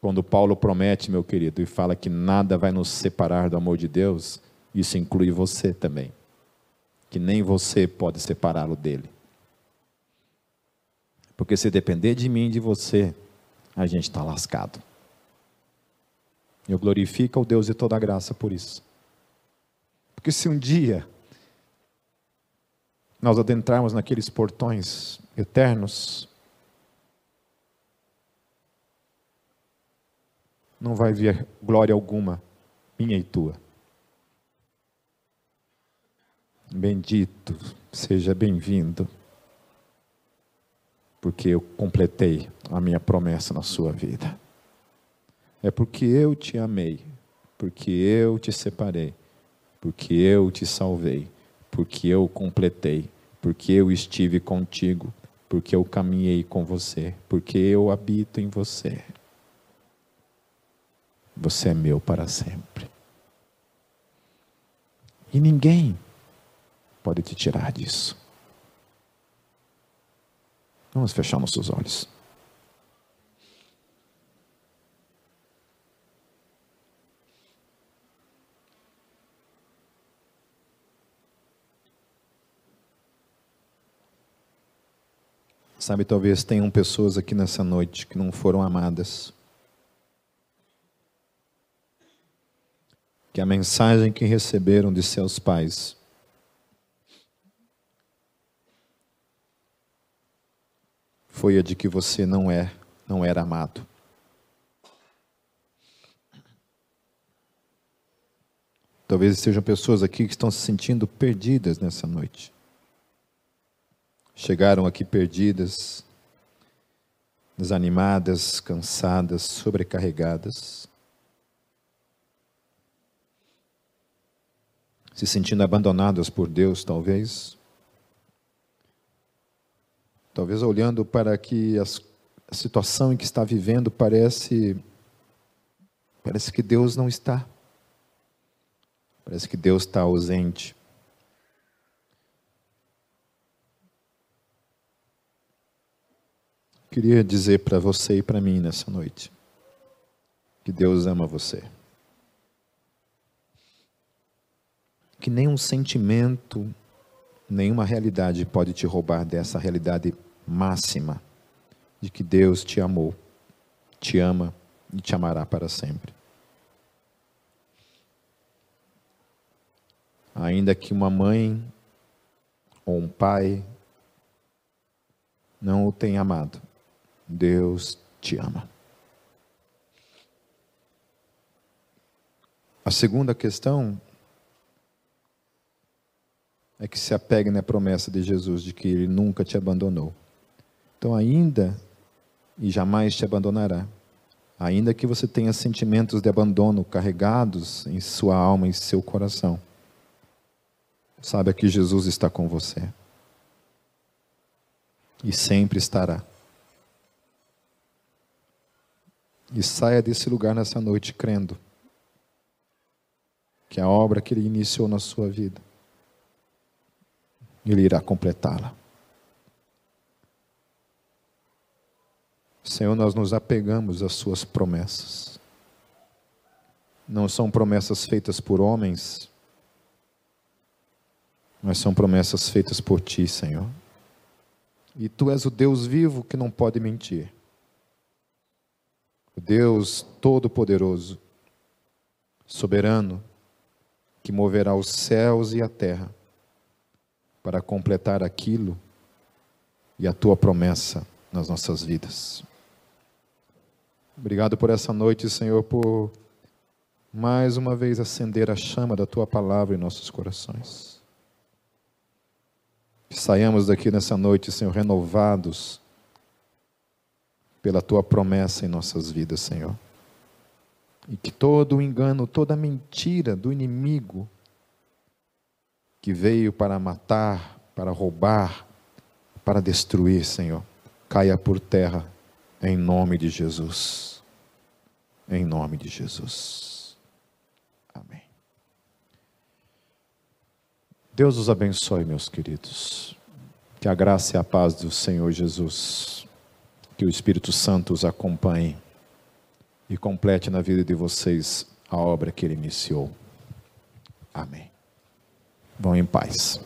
Speaker 1: Quando Paulo promete, meu querido, e fala que nada vai nos separar do amor de Deus, isso inclui você também. Que nem você pode separá-lo dele. Porque se depender de mim e de você, a gente está lascado. Eu glorifico ao Deus de toda graça por isso. Porque se um dia nós adentrarmos naqueles portões eternos, não vai vir glória alguma, minha e tua. Bendito, seja bem-vindo, porque eu completei a minha promessa na sua vida. É porque eu te amei, porque eu te separei, porque eu te salvei porque eu completei, porque eu estive contigo, porque eu caminhei com você, porque eu habito em você. Você é meu para sempre. E ninguém pode te tirar disso. Vamos fechar nossos olhos. Sabe, talvez tenham pessoas aqui nessa noite que não foram amadas. Que a mensagem que receberam de seus pais. Foi a de que você não é, não era amado. Talvez sejam pessoas aqui que estão se sentindo perdidas nessa noite. Chegaram aqui perdidas, desanimadas, cansadas, sobrecarregadas, se sentindo abandonadas por Deus, talvez. Talvez olhando para que as, a situação em que está vivendo parece parece que Deus não está. Parece que Deus está ausente. Queria dizer para você e para mim nessa noite que Deus ama você. Que nenhum sentimento, nenhuma realidade pode te roubar dessa realidade máxima de que Deus te amou, te ama e te amará para sempre. Ainda que uma mãe ou um pai não o tenha amado, Deus te ama. A segunda questão é que se apegue na promessa de Jesus de que Ele nunca te abandonou. Então, ainda e jamais te abandonará. ainda que você tenha sentimentos de abandono carregados em sua alma e em seu coração, saiba que Jesus está com você e sempre estará. E saia desse lugar nessa noite crendo que a obra que Ele iniciou na sua vida, Ele irá completá-la. Senhor, nós nos apegamos às Suas promessas. Não são promessas feitas por homens, mas são promessas feitas por Ti, Senhor. E Tu és o Deus vivo que não pode mentir. O Deus Todo-Poderoso, soberano, que moverá os céus e a terra para completar aquilo e a tua promessa nas nossas vidas. Obrigado por essa noite, Senhor, por mais uma vez acender a chama da tua palavra em nossos corações. Que saiamos daqui nessa noite, Senhor, renovados pela tua promessa em nossas vidas, Senhor. E que todo o engano, toda a mentira do inimigo que veio para matar, para roubar, para destruir, Senhor, caia por terra em nome de Jesus. Em nome de Jesus. Amém. Deus os abençoe, meus queridos. Que a graça e a paz do Senhor Jesus, que o Espírito Santo os acompanhe e complete na vida de vocês a obra que ele iniciou. Amém. Vão em paz.